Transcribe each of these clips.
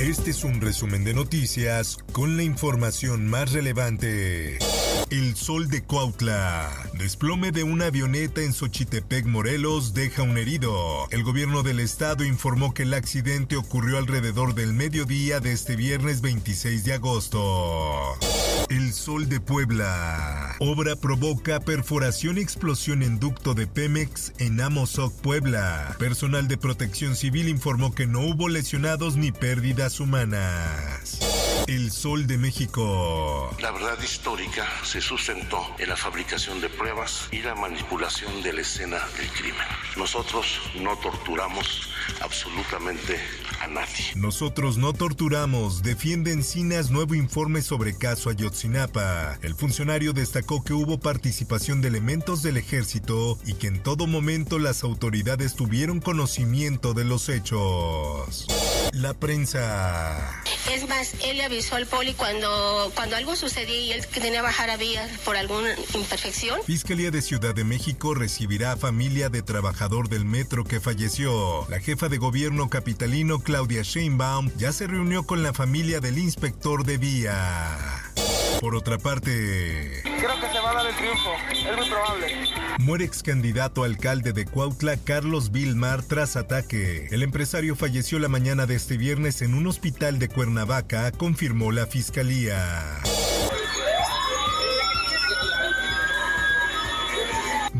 Este es un resumen de noticias con la información más relevante. El sol de Cuautla. Desplome de una avioneta en Xochitepec, Morelos, deja un herido. El gobierno del estado informó que el accidente ocurrió alrededor del mediodía de este viernes 26 de agosto. El Sol de Puebla. Obra provoca perforación y explosión en ducto de Pemex en Amozoc, Puebla. Personal de protección civil informó que no hubo lesionados ni pérdidas humanas. El Sol de México. La verdad histórica se sustentó en la fabricación de pruebas y la manipulación de la escena del crimen. Nosotros no torturamos absolutamente a nadie. Nosotros no torturamos, defiende Encinas nuevo informe sobre caso Ayotzinapa. El funcionario destacó que hubo participación de elementos del ejército y que en todo momento las autoridades tuvieron conocimiento de los hechos. La prensa. Es más, él le avisó al poli cuando, cuando algo sucedía y él tenía que bajar a vía por alguna imperfección. Fiscalía de Ciudad de México recibirá a familia de trabajador del metro que falleció. La jefa de gobierno capitalino Claudia Sheinbaum ya se reunió con la familia del inspector de vía. Por otra parte, Creo que se va a dar el triunfo, es muy probable. muere ex candidato alcalde de Cuautla Carlos Vilmar tras ataque. El empresario falleció la mañana de este viernes en un hospital de Cuernavaca, confirmó la fiscalía.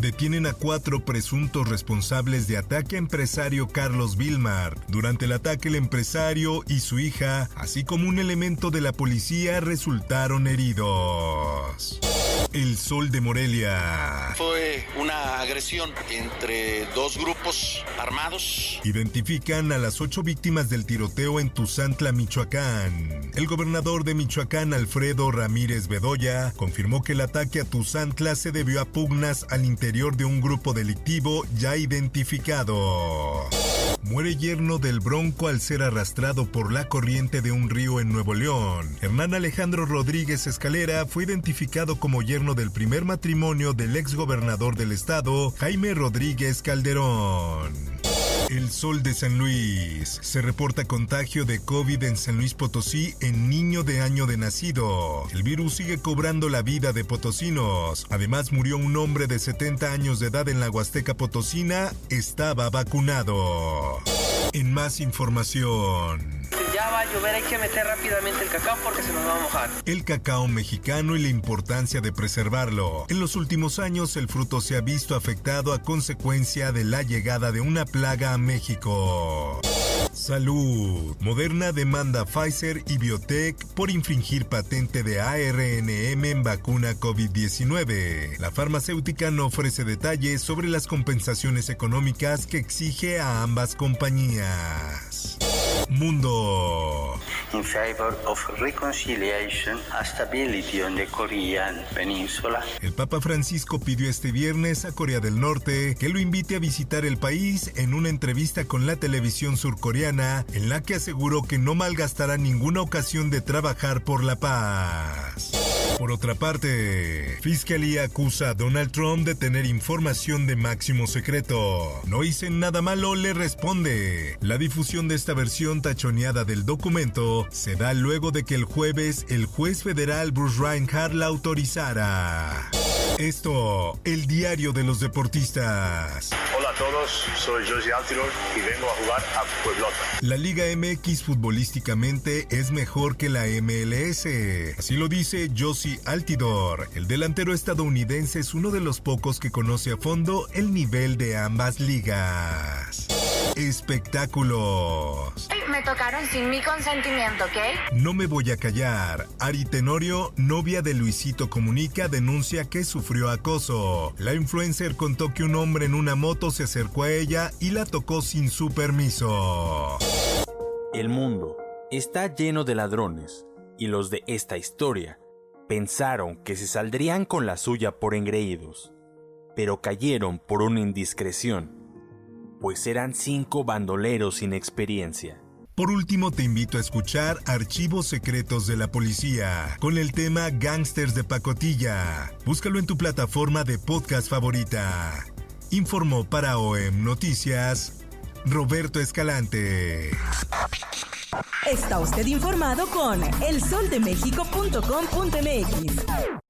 Detienen a cuatro presuntos responsables de ataque empresario Carlos Vilmar. Durante el ataque el empresario y su hija, así como un elemento de la policía, resultaron heridos. El Sol de Morelia. Fue una agresión entre dos grupos armados. Identifican a las ocho víctimas del tiroteo en Tuzantla, Michoacán. El gobernador de Michoacán, Alfredo Ramírez Bedoya, confirmó que el ataque a Tuzantla se debió a pugnas al interior de un grupo delictivo ya identificado. Muere yerno del Bronco al ser arrastrado por la corriente de un río en Nuevo León. Hernán Alejandro Rodríguez Escalera fue identificado como yerno del primer matrimonio del ex gobernador del estado, Jaime Rodríguez Calderón. El Sol de San Luis. Se reporta contagio de COVID en San Luis Potosí en niño de año de nacido. El virus sigue cobrando la vida de potosinos. Además murió un hombre de 70 años de edad en la Huasteca Potosina. Estaba vacunado. En más información. Ya va hay que meter rápidamente el cacao porque se nos va a mojar. El cacao mexicano y la importancia de preservarlo. En los últimos años el fruto se ha visto afectado a consecuencia de la llegada de una plaga a México. Salud. Moderna demanda Pfizer y Biotech por infringir patente de ARNM en vacuna COVID-19. La farmacéutica no ofrece detalles sobre las compensaciones económicas que exige a ambas compañías. Mundo. in favor of reconciliation and stability on the Korean peninsula. El Papa Francisco pidió este viernes a Corea del Norte que lo invite a visitar el país en una entrevista con la televisión surcoreana en la que aseguró que no malgastará ninguna ocasión de trabajar por la paz. Por otra parte, Fiscalía acusa a Donald Trump de tener información de máximo secreto. No hice nada malo, le responde. La difusión de esta versión tachoneada del documento se da luego de que el jueves el juez federal Bruce Reinhardt la autorizara. Esto, el diario de los deportistas. Todos, soy y vengo a jugar a. La Liga MX futbolísticamente es mejor que la MLS. Así lo dice Josie Altidor. El delantero estadounidense es uno de los pocos que conoce a fondo el nivel de ambas ligas. Espectáculos. Me tocaron sin mi consentimiento, ¿ok? No me voy a callar. Ari Tenorio, novia de Luisito Comunica, denuncia que sufrió acoso. La influencer contó que un hombre en una moto se acercó a ella y la tocó sin su permiso. El mundo está lleno de ladrones y los de esta historia pensaron que se saldrían con la suya por engreídos, pero cayeron por una indiscreción, pues eran cinco bandoleros sin experiencia. Por último, te invito a escuchar Archivos Secretos de la Policía con el tema Gangsters de Pacotilla. Búscalo en tu plataforma de podcast favorita. Informó para OEM Noticias Roberto Escalante. Está usted informado con elsoldemexico.com.mx.